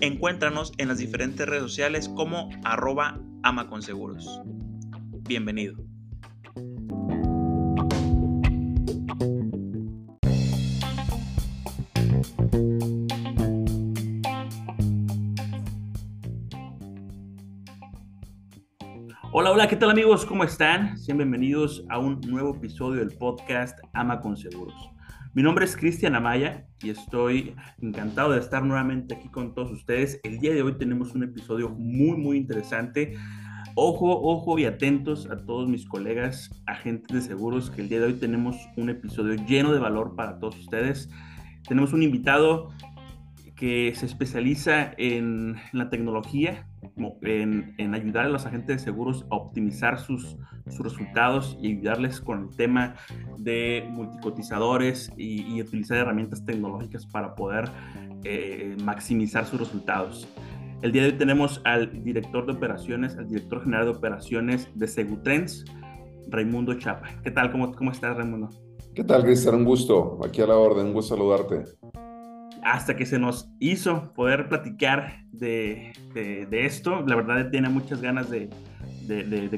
Encuéntranos en las diferentes redes sociales como arroba amaconseguros. Bienvenido. Hola, hola, ¿qué tal amigos? ¿Cómo están? Sean bienvenidos a un nuevo episodio del podcast Ama con Seguros. Mi nombre es Cristian Amaya y estoy encantado de estar nuevamente aquí con todos ustedes. El día de hoy tenemos un episodio muy, muy interesante. Ojo, ojo y atentos a todos mis colegas agentes de seguros que el día de hoy tenemos un episodio lleno de valor para todos ustedes. Tenemos un invitado que se especializa en la tecnología, en, en, ayudar a los agentes de seguros a optimizar sus, sus resultados y ayudarles con el tema de multicotizadores y, utilizar herramientas tecnológicas para poder eh, maximizar sus resultados. El día de hoy tenemos al director de operaciones, al director general de operaciones de Segutrends, Raimundo Chapa. ¿Qué tal? ¿Cómo, cómo estás, Raimundo? ¿Qué tal, Cristian? Un gusto. Aquí a la orden, un gusto saludarte hasta que se nos hizo poder platicar de, esto. La verdad, tiene muchas ganas de,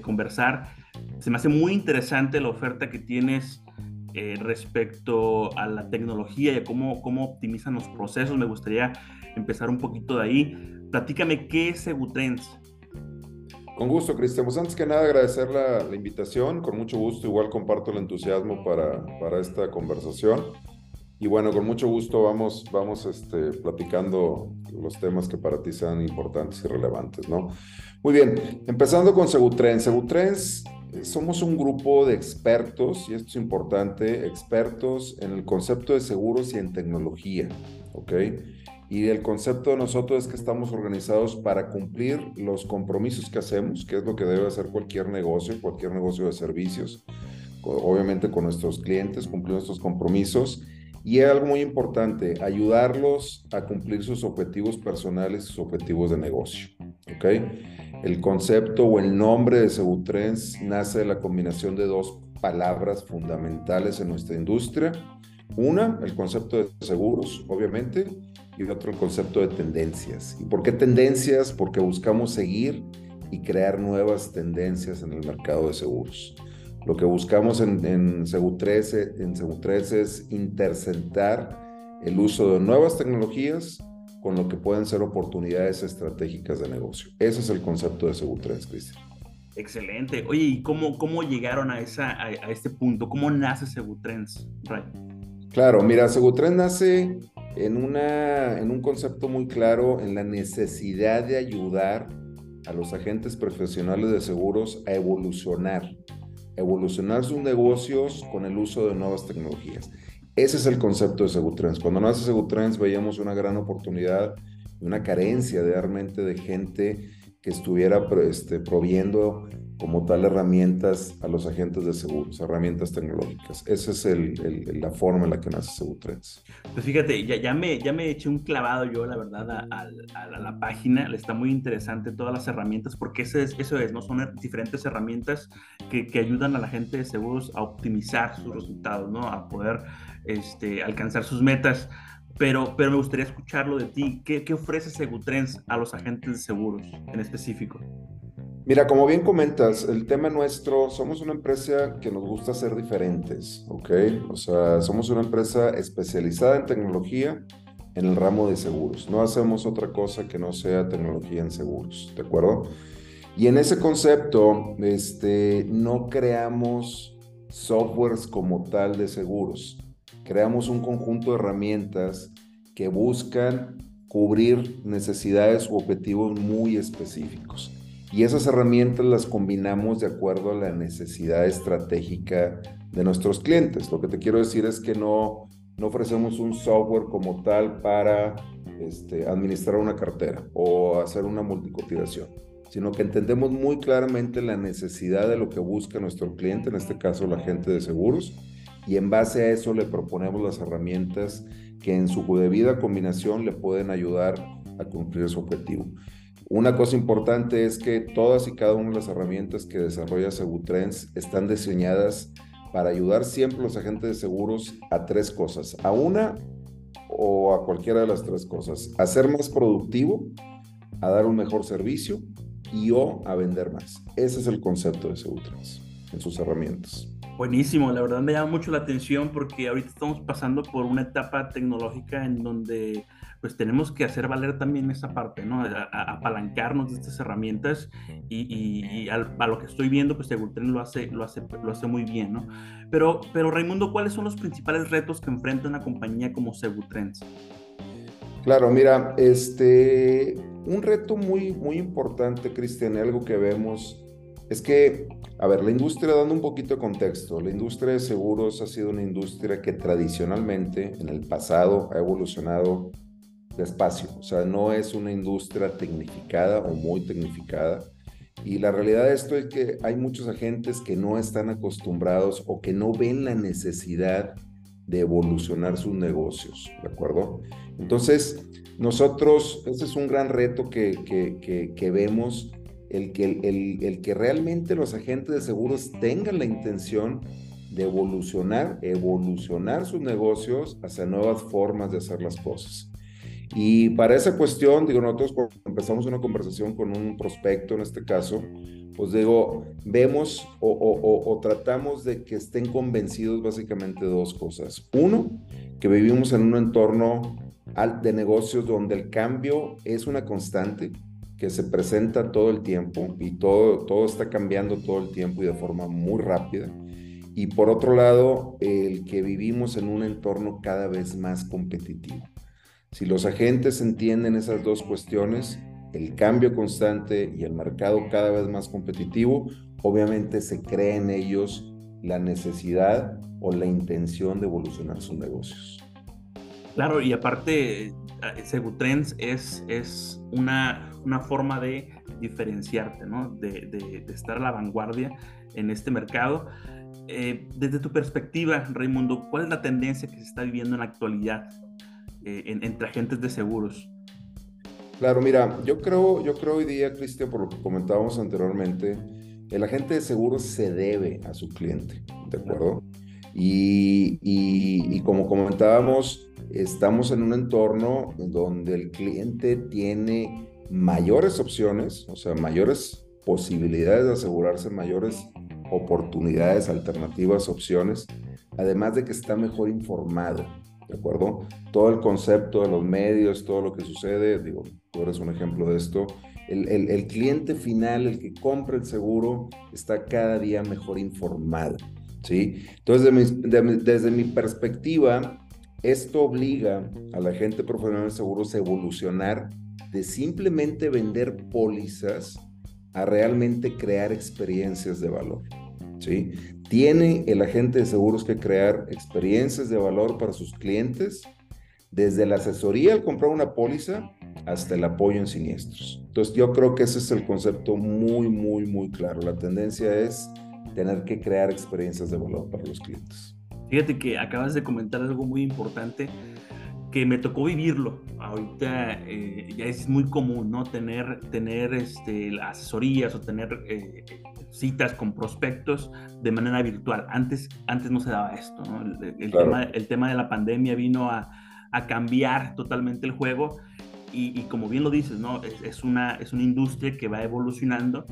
conversar. Se me hace muy interesante la oferta que tienes eh, respecto a la tecnología y a cómo, cómo optimizan los procesos. Me gustaría empezar un poquito de ahí. Platícame qué es Segutrends. Con gusto, Cristian. Pues antes que nada agradecer la, invitación. Con mucho gusto, igual comparto el entusiasmo para, para esta conversación. Y bueno, con mucho gusto vamos, vamos este, platicando los temas que para ti sean importantes y relevantes, ¿no? Muy bien, empezando con Segutrens. Segutrens somos un grupo de expertos, y esto es importante, expertos en el concepto de seguros y en tecnología, ¿ok? Y el concepto de nosotros es que estamos organizados para cumplir los compromisos que hacemos, que es lo que debe hacer cualquier negocio, cualquier negocio de servicios, obviamente con nuestros clientes, cumplir nuestros compromisos y algo muy importante, ayudarlos a cumplir sus objetivos personales, sus objetivos de negocio. ¿Ok? El concepto o el nombre de Segutrends nace de la combinación de dos palabras fundamentales en nuestra industria. Una, el concepto de seguros, obviamente, y otro, el concepto de tendencias. ¿Y por qué tendencias? Porque buscamos seguir y crear nuevas tendencias en el mercado de seguros. Lo que buscamos en, en en es intercentar el uso de nuevas tecnologías con lo que pueden ser oportunidades estratégicas de negocio. Ese es el concepto de Segutres, Cristian. Excelente. Oye, ¿y cómo, cómo llegaron a, esa, a, este punto? ¿Cómo nace Segutrends, Claro, mira, Segutrends nace en, una, en un concepto muy claro en la necesidad de ayudar a los agentes profesionales de seguros a evolucionar evolucionar sus negocios con el uso de nuevas tecnologías. Ese es el concepto de Segutrends. Cuando nace Segutrends veíamos una gran oportunidad y una carencia de realmente de gente que estuviera este, proviendo como tal herramientas a los agentes de seguros, herramientas tecnológicas. Esa es el, la forma en la que nace Segutrends. Pues fíjate, ya, ya, me, ya me eché un clavado yo, la verdad, a, a, la página. Está muy interesante todas las herramientas, porque eso es, eso es ¿no? Son diferentes herramientas que, que ayudan a la gente de seguros a optimizar sus resultados, ¿no? A poder este, alcanzar sus metas. Pero, pero me gustaría escucharlo de ti. ¿Qué, qué ofrece Segutrends a los agentes de seguros en específico? Mira, como bien comentas, el tema nuestro, somos una empresa que nos gusta ser diferentes, ¿ok? O sea, somos una empresa especializada en tecnología en el ramo de seguros. No hacemos otra cosa que no sea tecnología en seguros, ¿de acuerdo? Y en ese concepto, este, no creamos softwares como tal de seguros. Creamos un conjunto de herramientas que buscan cubrir necesidades u objetivos muy específicos. Y esas herramientas las combinamos de acuerdo a la necesidad estratégica de nuestros clientes. Lo que te quiero decir es que no, no ofrecemos un software como tal para este, administrar una cartera o hacer una multicotización, sino que entendemos muy claramente la necesidad de lo que busca nuestro cliente, en este caso la gente de seguros, y en base a eso le proponemos las herramientas que en su debida combinación le pueden ayudar a cumplir su objetivo. Una cosa importante es que todas y cada una de las herramientas que desarrolla Segutrends están diseñadas para ayudar siempre a los agentes de seguros a tres cosas. A una o a cualquiera de las tres cosas. A ser más productivo, a dar un mejor servicio y o a vender más. Ese es el concepto de Segutrends en sus herramientas. Buenísimo, la verdad me llama mucho la atención porque ahorita estamos pasando por una etapa tecnológica en donde pues tenemos que hacer valer también esa parte, ¿no? apalancarnos de estas herramientas y, a lo que estoy viendo, pues Segurtren lo hace, lo hace, lo hace muy bien, ¿no? Pero, pero Raimundo, ¿cuáles son los principales retos que enfrenta una compañía como Segutrends? Claro, mira, este, un reto muy, muy importante, Cristian, algo que vemos es que, a ver, la industria, dando un poquito de contexto, la industria de seguros ha sido una industria que tradicionalmente, en el pasado, ha evolucionado despacio, o sea, no es una industria tecnificada o muy tecnificada. Y la realidad de esto es que hay muchos agentes que no están acostumbrados o que no ven la necesidad de evolucionar sus negocios, ¿de acuerdo? Entonces, nosotros, ese es un gran reto que, que, que, vemos, el que, el, el que realmente los agentes de seguros tengan la intención de evolucionar, evolucionar sus negocios hacia nuevas formas de hacer las cosas. Y para esa cuestión, digo, nosotros empezamos una conversación con un prospecto en este caso, pues digo, vemos o, o, o, tratamos de que estén convencidos básicamente de dos cosas. Uno, que vivimos en un entorno de negocios donde el cambio es una constante, que se presenta todo el tiempo y todo, todo está cambiando todo el tiempo y de forma muy rápida. Y por otro lado, el que vivimos en un entorno cada vez más competitivo. Si los agentes entienden esas dos cuestiones, el cambio constante y el mercado cada vez más competitivo, obviamente se crea en ellos la necesidad o la intención de evolucionar sus negocios. Claro, y aparte, eh, Segutrends es, es una, una forma de diferenciarte, ¿no? de, de, estar a la vanguardia en este mercado. Eh, desde tu perspectiva, Raimundo, ¿cuál es la tendencia que se está viviendo en la actualidad eh, entre agentes de seguros? Claro, mira, yo creo, yo creo hoy día, Cristian, por lo que comentábamos anteriormente, el agente de seguros se debe a su cliente, ¿de acuerdo? Y, y, como comentábamos, estamos en un entorno donde el cliente tiene mayores opciones, o sea, mayores posibilidades de asegurarse, mayores oportunidades, alternativas, opciones, además de que está mejor informado. ¿de acuerdo? Todo el concepto de los medios, todo lo que sucede, digo, tú eres un ejemplo de esto. El, cliente final, el que compra el seguro, está cada día mejor informado, ¿sí? Entonces, desde mi, perspectiva, esto obliga a la gente profesional de seguros a evolucionar de simplemente vender pólizas a realmente crear experiencias de valor. ¿sí? Tiene el agente de seguros que crear experiencias de valor para sus clientes, desde la asesoría al comprar una póliza hasta el apoyo en siniestros. Entonces yo creo que ese es el concepto muy, muy, muy claro. La tendencia es tener que crear experiencias de valor para los clientes. Fíjate que acabas de comentar algo muy importante que me tocó vivirlo. Ahorita eh, ya es muy común, ¿no? Tener, tener este, asesorías o tener eh, citas con prospectos de manera virtual. Antes, antes no se daba esto, ¿no? El, tema, el tema, de la pandemia vino a, a cambiar totalmente el juego y, y, como bien lo dices, ¿no? Es, es, una, es una industria que va evolucionando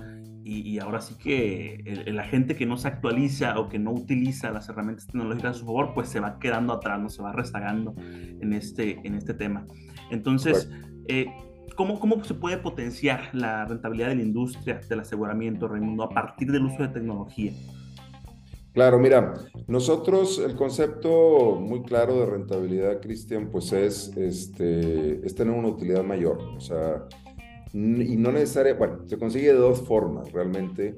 y, ahora sí que la gente que no se actualiza o que no utiliza las herramientas tecnológicas a su favor, pues se va quedando atrás, no se va rezagando en este, en este tema. Entonces, eh, ¿cómo, ¿cómo se puede potenciar la rentabilidad de la industria del aseguramiento, Raimundo, a partir del uso de tecnología? Claro, mira, nosotros el concepto muy claro de rentabilidad, Cristian, pues es, este, es tener una utilidad mayor. O sea, y no necesariamente, bueno, se consigue de dos formas realmente.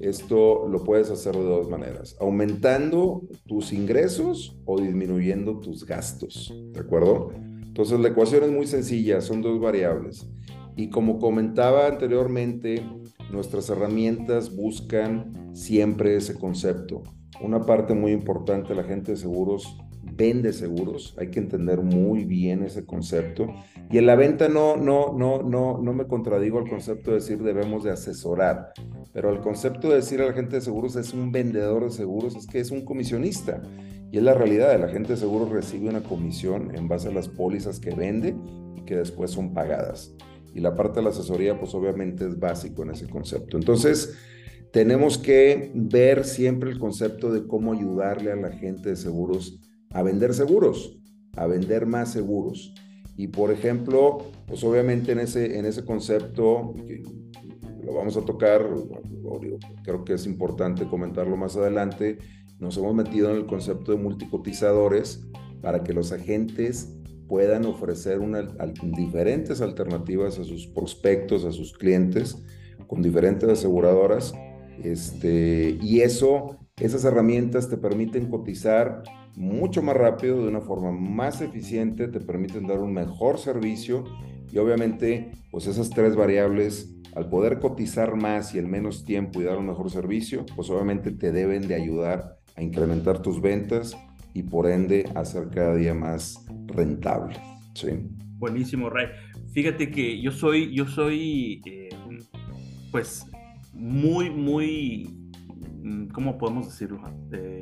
Esto lo puedes hacer de dos maneras, aumentando tus ingresos o disminuyendo tus gastos, ¿de acuerdo? Entonces la ecuación es muy sencilla, son dos variables. Y como comentaba anteriormente, nuestras herramientas buscan siempre ese concepto una parte muy importante, la gente de seguros vende seguros, hay que entender muy bien ese concepto. Y en la venta no, no, no, no, no me contradigo al concepto de decir debemos de asesorar, pero el concepto de decir a la gente de seguros es un vendedor de seguros, es que es un comisionista. Y es la realidad, la gente de seguros recibe una comisión en base a las pólizas que vende y que después son pagadas. Y la parte de la asesoría, pues obviamente es básico en ese concepto. Entonces, tenemos que ver siempre el concepto de cómo ayudarle a la gente de seguros a vender seguros, a vender más seguros. Y por ejemplo, pues obviamente en ese, en ese concepto, lo vamos a tocar, creo que es importante comentarlo más adelante, nos hemos metido en el concepto de multicotizadores para que los agentes puedan ofrecer diferentes alternativas a sus prospectos, a sus clientes, con diferentes aseguradoras este, y eso, esas herramientas te permiten cotizar mucho más rápido, de una forma más eficiente, te permiten dar un mejor servicio y obviamente, pues esas tres variables, al poder cotizar más y en menos tiempo y dar un mejor servicio, pues obviamente te deben de ayudar a incrementar tus ventas y por ende a ser cada día más rentable. ¿sí? Buenísimo, Ray. Fíjate que yo soy, yo soy, eh, pues muy, muy, mm, ¿cómo podemos decirlo? Eh,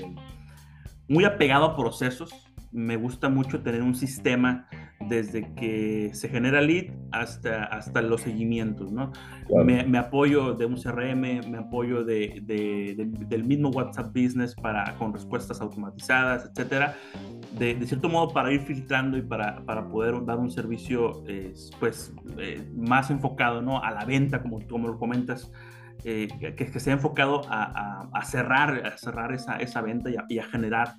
muy apegado a procesos. Me gusta mucho tener un sistema desde que se genera lead hasta, hasta los seguimientos, ¿no? Me, apoyo de un CRM, me apoyo de, del mismo WhatsApp Business para, con respuestas automatizadas, etcétera. De, cierto modo, para ir filtrando y para, para poder dar un servicio, pues, eh, más enfocado, ¿no? A la venta, como, como lo comentas, eh, que, que, se ha enfocado a, a, cerrar, a cerrar esa, esa venta y a, generar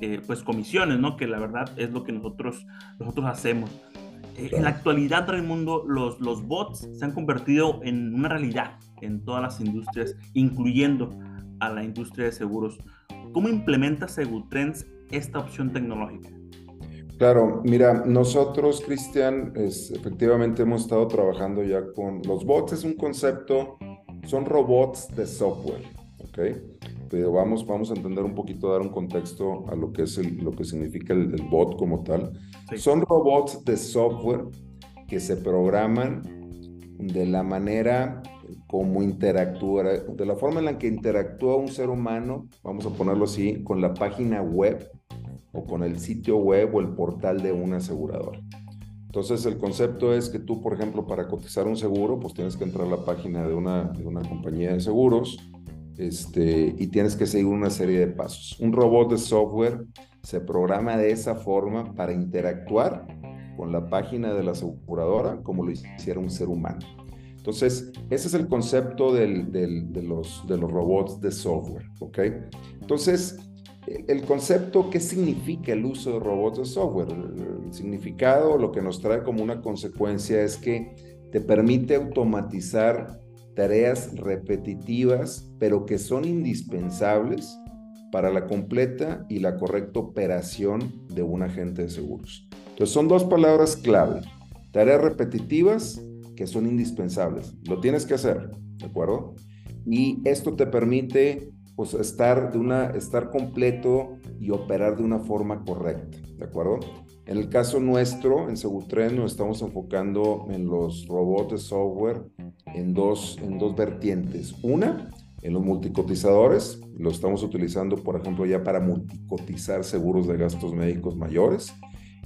eh, pues comisiones, ¿no? Que la verdad es lo que nosotros, nosotros hacemos. Eh, en la actualidad, Raimundo, los, los bots se han convertido en una realidad en todas las industrias, incluyendo a la industria de seguros. ¿Cómo implementa Segutrends esta opción tecnológica? Claro, mira, nosotros, Cristian, efectivamente hemos estado trabajando ya con los bots. Es un concepto son robots de software, ¿ok? Pero vamos, vamos a entender un poquito, dar un contexto a lo que, es lo que significa el, bot como tal. Son robots de software que se programan de la manera como interactúa, de la forma en la que interactúa un ser humano, vamos a ponerlo así, con la página web o con el sitio web o el portal de un asegurador. Entonces el concepto es que tú, por ejemplo, para cotizar un seguro, pues tienes que entrar a la página de una, de una compañía de seguros este, y tienes que seguir una serie de pasos. Un robot de software se programa de esa forma para interactuar con la página de la aseguradora como lo hiciera un ser humano. Entonces, ese es el concepto del, del, de, los, de los robots de software, ¿ok? Entonces, el concepto, ¿qué significa el uso de robots de software? El significado, lo que nos trae como una consecuencia es que te permite automatizar tareas repetitivas, pero que son indispensables para la completa y la correcta operación de un agente de seguros. Entonces son dos palabras clave. Tareas repetitivas que son indispensables. Lo tienes que hacer, ¿de acuerdo? Y esto te permite pues estar, de una, estar completo y operar de una forma correcta, ¿de acuerdo? En el caso nuestro, en Segutren, nos estamos enfocando en los robots de software en dos, en dos vertientes. Una, en los multicotizadores, lo estamos utilizando, por ejemplo, ya para multicotizar seguros de gastos médicos mayores.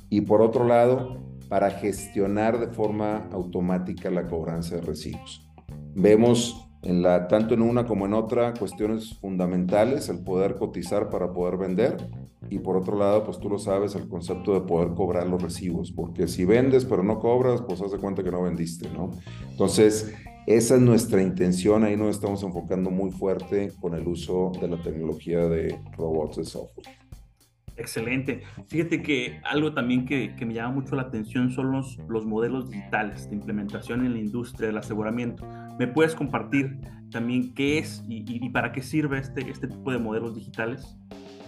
Y por otro lado, para gestionar de forma automática la cobranza de recibos. Vemos en la, tanto en una como en otra cuestiones fundamentales, el poder cotizar para poder vender, y por otro lado, pues tú lo sabes, el concepto de poder cobrar los recibos, porque si vendes pero no cobras, pues haz de cuenta que no vendiste, ¿no? Entonces, esa es nuestra intención, ahí nos estamos enfocando muy fuerte con el uso de la tecnología de robots de software. Excelente. Fíjate que algo también que, me llama mucho la atención son los, los modelos digitales de implementación en la industria del aseguramiento. ¿Me puedes compartir también qué es y, para qué sirve este, este tipo de modelos digitales?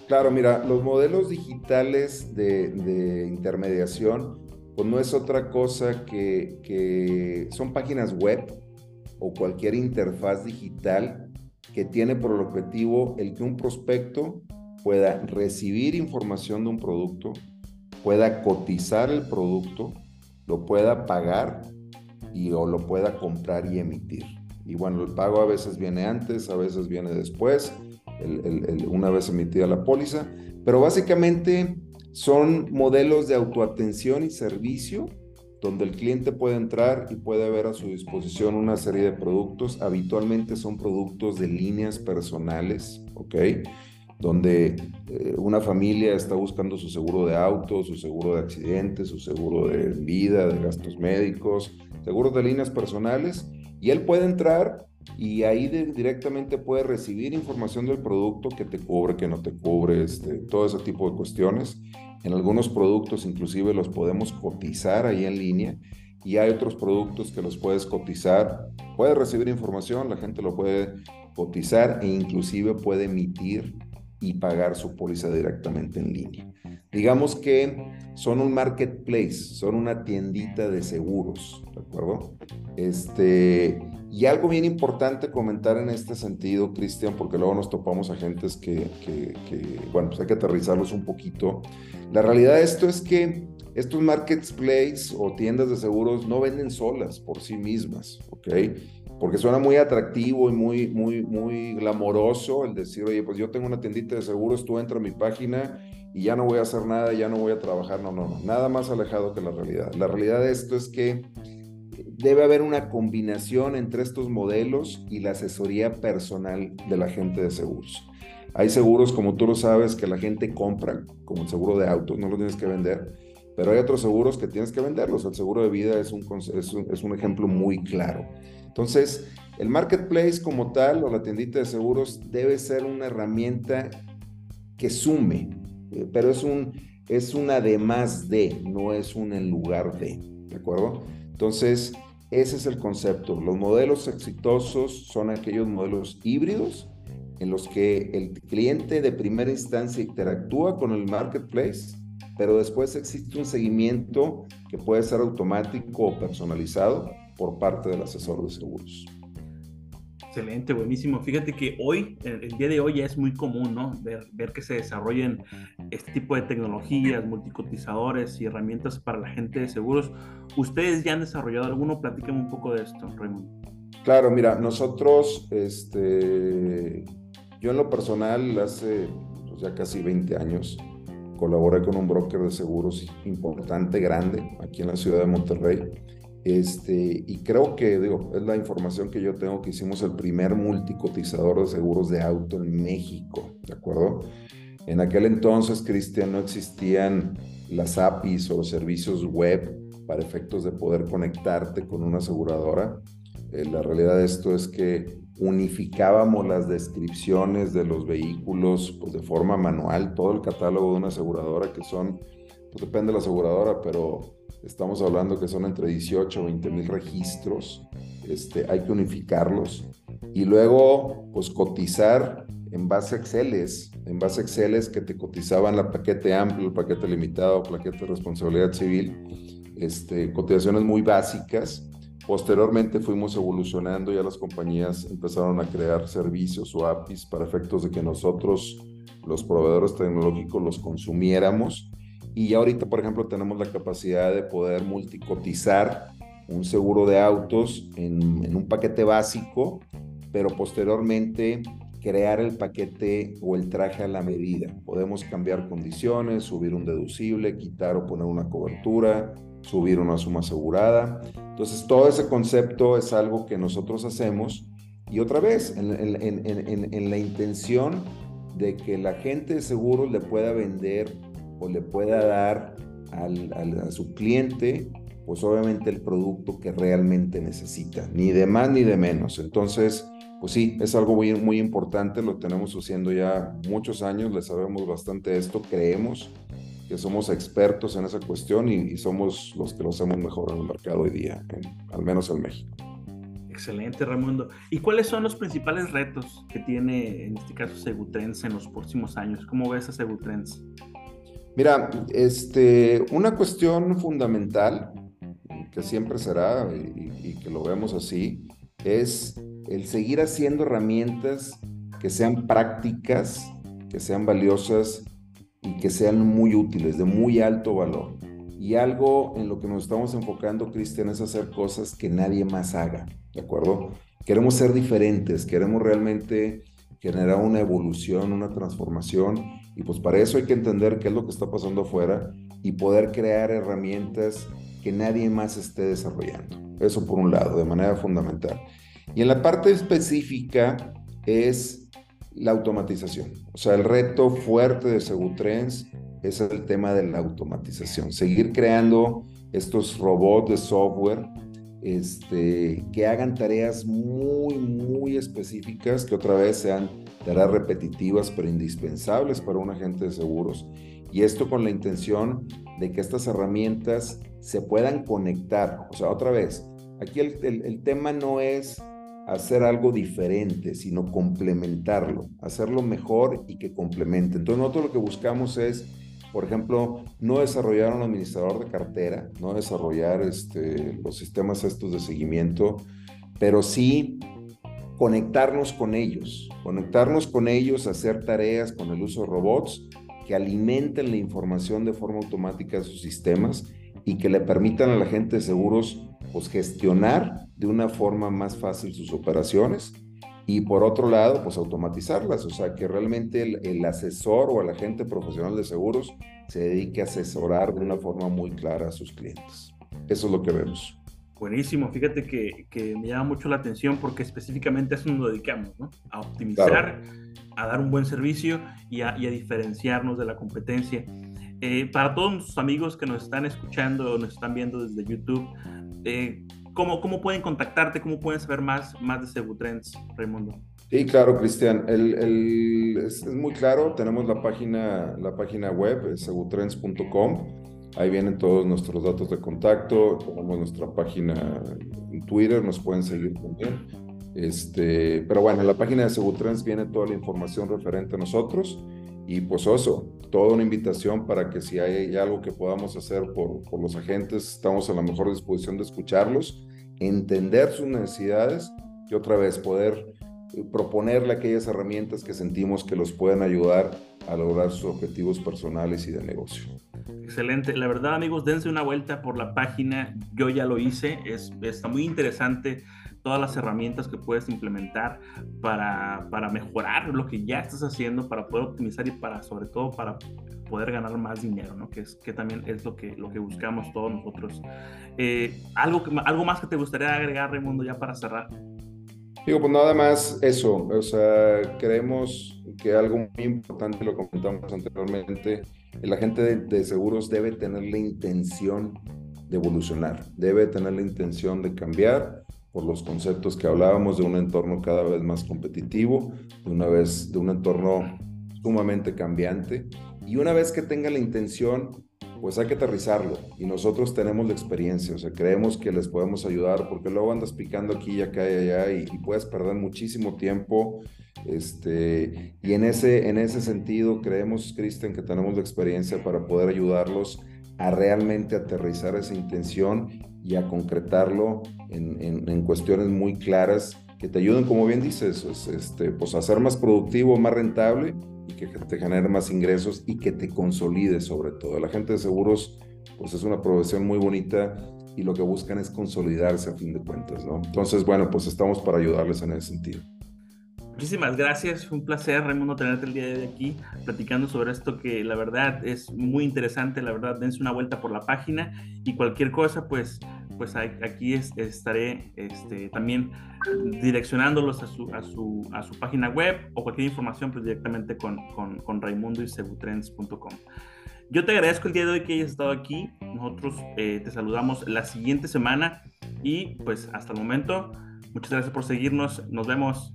Claro, mira, los modelos digitales de, de intermediación, pues no es otra cosa que, que son páginas web o cualquier interfaz digital que tiene por el objetivo el que un prospecto pueda recibir información de un producto, pueda cotizar el producto, lo pueda pagar y o lo pueda comprar y emitir. Y bueno, el pago a veces viene antes, a veces viene después, una vez emitida la póliza, pero básicamente son modelos de autoatención y servicio donde el cliente puede entrar y puede ver a su disposición una serie de productos. Habitualmente son productos de líneas personales, ¿ok? Donde eh, una familia está buscando su seguro de auto, su seguro de accidentes, su seguro de vida, de gastos médicos, seguros de líneas personales, y él puede entrar y ahí directamente puede recibir información del producto que te cubre, que no te cubre, este, todo ese tipo de cuestiones. En algunos productos inclusive los podemos cotizar ahí en línea y hay otros productos que los puedes cotizar, puedes recibir información, la gente lo puede cotizar e inclusive puede emitir y pagar su póliza directamente en línea. Digamos que son un marketplace, son una tiendita de seguros, ¿de acuerdo? Este, y algo bien importante comentar en este sentido, Cristian, porque luego nos topamos a gentes que, que, que, bueno, pues hay que aterrizarlos un poquito. La realidad de esto es que estos marketplaces o tiendas de seguros no venden solas por sí mismas, ¿ok? Porque suena muy atractivo y muy, muy, muy glamoroso el decir, oye, pues yo tengo una tiendita de seguros, tú entra a mi página y ya no voy a hacer nada, ya no voy a trabajar. No, no, no, nada más alejado que la realidad. La realidad de esto es que debe haber una combinación entre estos modelos y la asesoría personal de la gente de seguros. Hay seguros, como tú lo sabes, que la gente compra, como el seguro de auto, no lo tienes que vender, pero hay otros seguros que tienes que venderlos. El seguro de vida es un, es un, es un ejemplo muy claro. Entonces, el marketplace como tal o la tiendita de seguros debe ser una herramienta que sume, eh, pero es un, es un además de, no es un en lugar de, ¿de acuerdo? Entonces, ese es el concepto. Los modelos exitosos son aquellos modelos híbridos en los que el cliente de primera instancia interactúa con el marketplace, pero después existe un seguimiento que puede ser automático o personalizado por parte del asesor de seguros. Excelente, buenísimo. Fíjate que hoy, el, día de hoy ya es muy común, ¿no? Ver, ver, que se desarrollen este tipo de tecnologías, multicotizadores y herramientas para la gente de seguros. ¿Ustedes ya han desarrollado alguno? Platíquenme un poco de esto, Raymond. Claro, mira, nosotros, este, yo en lo personal, hace pues, ya casi 20 años, colaboré con un broker de seguros importante, grande, aquí en la ciudad de Monterrey este, y creo que, digo, es la información que yo tengo que hicimos el primer multicotizador de seguros de auto en México, ¿de acuerdo? En aquel entonces, Cristian, no existían las APIs o los servicios web para efectos de poder conectarte con una aseguradora. Eh, la realidad de esto es que unificábamos las descripciones de los vehículos pues, de forma manual, todo el catálogo de una aseguradora, que son, pues depende de la aseguradora, pero Estamos hablando que son entre 18 o 20 mil registros. Este, hay que unificarlos y luego pues cotizar en base a Excel, en base a Excel que te cotizaban la paquete amplio, el paquete limitado, paquete de responsabilidad civil, este, cotizaciones muy básicas. Posteriormente fuimos evolucionando, ya las compañías empezaron a crear servicios o APIs para efectos de que nosotros, los proveedores tecnológicos, los consumiéramos y ya ahorita, por ejemplo, tenemos la capacidad de poder multicotizar un seguro de autos en, un paquete básico, pero posteriormente crear el paquete o el traje a la medida. Podemos cambiar condiciones, subir un deducible, quitar o poner una cobertura, subir una suma asegurada. Entonces, todo ese concepto es algo que nosotros hacemos y otra vez, en, en la intención de que la gente de seguros le pueda vender o le pueda dar a su cliente, pues obviamente el producto que realmente necesita, ni de más ni de menos. Entonces, pues sí, es algo muy, muy importante, lo tenemos haciendo ya muchos años, le sabemos bastante esto, creemos que somos expertos en esa cuestión y, somos los que lo hacemos mejor en el mercado hoy día, al menos en México. Excelente, Raimundo. ¿Y cuáles son los principales retos que tiene, en este caso, Segutrends en los próximos años? ¿Cómo ves a? Mira, este, una cuestión fundamental que siempre será y, que lo vemos así es el seguir haciendo herramientas que sean prácticas, que sean valiosas y que sean muy útiles, de muy alto valor. Y algo en lo que nos estamos enfocando, Cristian, es hacer cosas que nadie más haga, ¿de acuerdo? Queremos ser diferentes, queremos realmente generar una evolución, una transformación, y pues para eso hay que entender qué es lo que está pasando afuera y poder crear herramientas que nadie más esté desarrollando. Eso por un lado, de manera fundamental. Y en la parte específica es la automatización. O sea, el reto fuerte de Segutrends es el tema de la automatización. Seguir creando estos robots de software este, que hagan tareas muy, muy específicas, que otra vez sean tareas repetitivas pero indispensables para un agente de seguros. Y esto con la intención de que estas herramientas se puedan conectar. O sea, otra vez, aquí el, el tema no es hacer algo diferente, sino complementarlo, hacerlo mejor y que complemente. Entonces nosotros lo que buscamos es por ejemplo, no desarrollar un administrador de cartera, no desarrollar este, los sistemas estos de seguimiento, pero sí conectarnos con ellos, conectarnos con ellos, hacer tareas con el uso de robots que alimenten la información de forma automática de sus sistemas y que le permitan a la gente de seguros pues, gestionar de una forma más fácil sus operaciones y por otro lado, pues automatizarlas, o sea, que realmente el, asesor o el agente profesional de seguros se dedique a asesorar de una forma muy clara a sus clientes. Eso es lo que vemos. Buenísimo, fíjate que, que me llama mucho la atención porque específicamente a eso nos dedicamos, ¿no? A optimizar, a dar un buen servicio y a, y a diferenciarnos de la competencia. Eh, para todos nuestros amigos que nos están escuchando o nos están viendo desde YouTube, eh, ¿Cómo, ¿Cómo pueden contactarte? ¿Cómo pueden saber más, más de Segutrends, Raimundo? Sí, claro, Cristian. El, el, es, muy claro. Tenemos la página, la página web, segutrends.com. Ahí vienen todos nuestros datos de contacto. Tenemos nuestra página en Twitter, nos pueden seguir también. Este, pero bueno, en la página de Segutrends viene toda la información referente a nosotros. Y pues eso, toda una invitación para que si hay, algo que podamos hacer por, por, los agentes, estamos a la mejor disposición de escucharlos, entender sus necesidades y otra vez poder eh, proponerle aquellas herramientas que sentimos que los pueden ayudar a lograr sus objetivos personales y de negocio. Excelente. La verdad, amigos, dense una vuelta por la página. Yo ya lo hice. Es, está muy interesante todas las herramientas que puedes implementar para, para, mejorar lo que ya estás haciendo, para poder optimizar y para, sobre todo, para poder ganar más dinero, ¿no? Que, es, que también es lo que, lo que buscamos todos nosotros. Eh, ¿algo, ¿Algo más que te gustaría agregar, Raimundo, ya para cerrar? Digo, pues nada más eso, o sea, creemos que algo muy importante, lo comentamos anteriormente, el agente de, de seguros debe tener la intención de evolucionar, debe tener la intención de cambiar, por los conceptos que hablábamos de un entorno cada vez más competitivo, de una vez de un entorno sumamente cambiante. Y una vez que tenga la intención, pues hay que aterrizarlo. Y nosotros tenemos la experiencia, o sea, creemos que les podemos ayudar porque luego andas picando aquí y acá y allá y, puedes perder muchísimo tiempo este, y en ese, en ese sentido creemos, Cristian, que tenemos la experiencia para poder ayudarlos a realmente aterrizar esa intención y a concretarlo en, en, cuestiones muy claras que te ayuden, como bien dices, este, pues a ser más productivo, más rentable y que te genere más ingresos y que te consolide sobre todo. La gente de seguros, pues es una profesión muy bonita y lo que buscan es consolidarse a fin de cuentas, ¿no? Entonces, bueno, pues estamos para ayudarles en ese sentido. Muchísimas gracias, fue un placer, Raimundo, tenerte el día de hoy aquí platicando sobre esto que la verdad es muy interesante, la verdad, dense una vuelta por la página y cualquier cosa, pues pues aquí estaré este, también direccionándolos a su, a, su, a su página web o cualquier información pues directamente con, con, con Raimundo y Segutrends.com. Yo te agradezco el día de hoy que hayas estado aquí. Nosotros eh, te saludamos la siguiente semana y pues hasta el momento, muchas gracias por seguirnos. Nos vemos.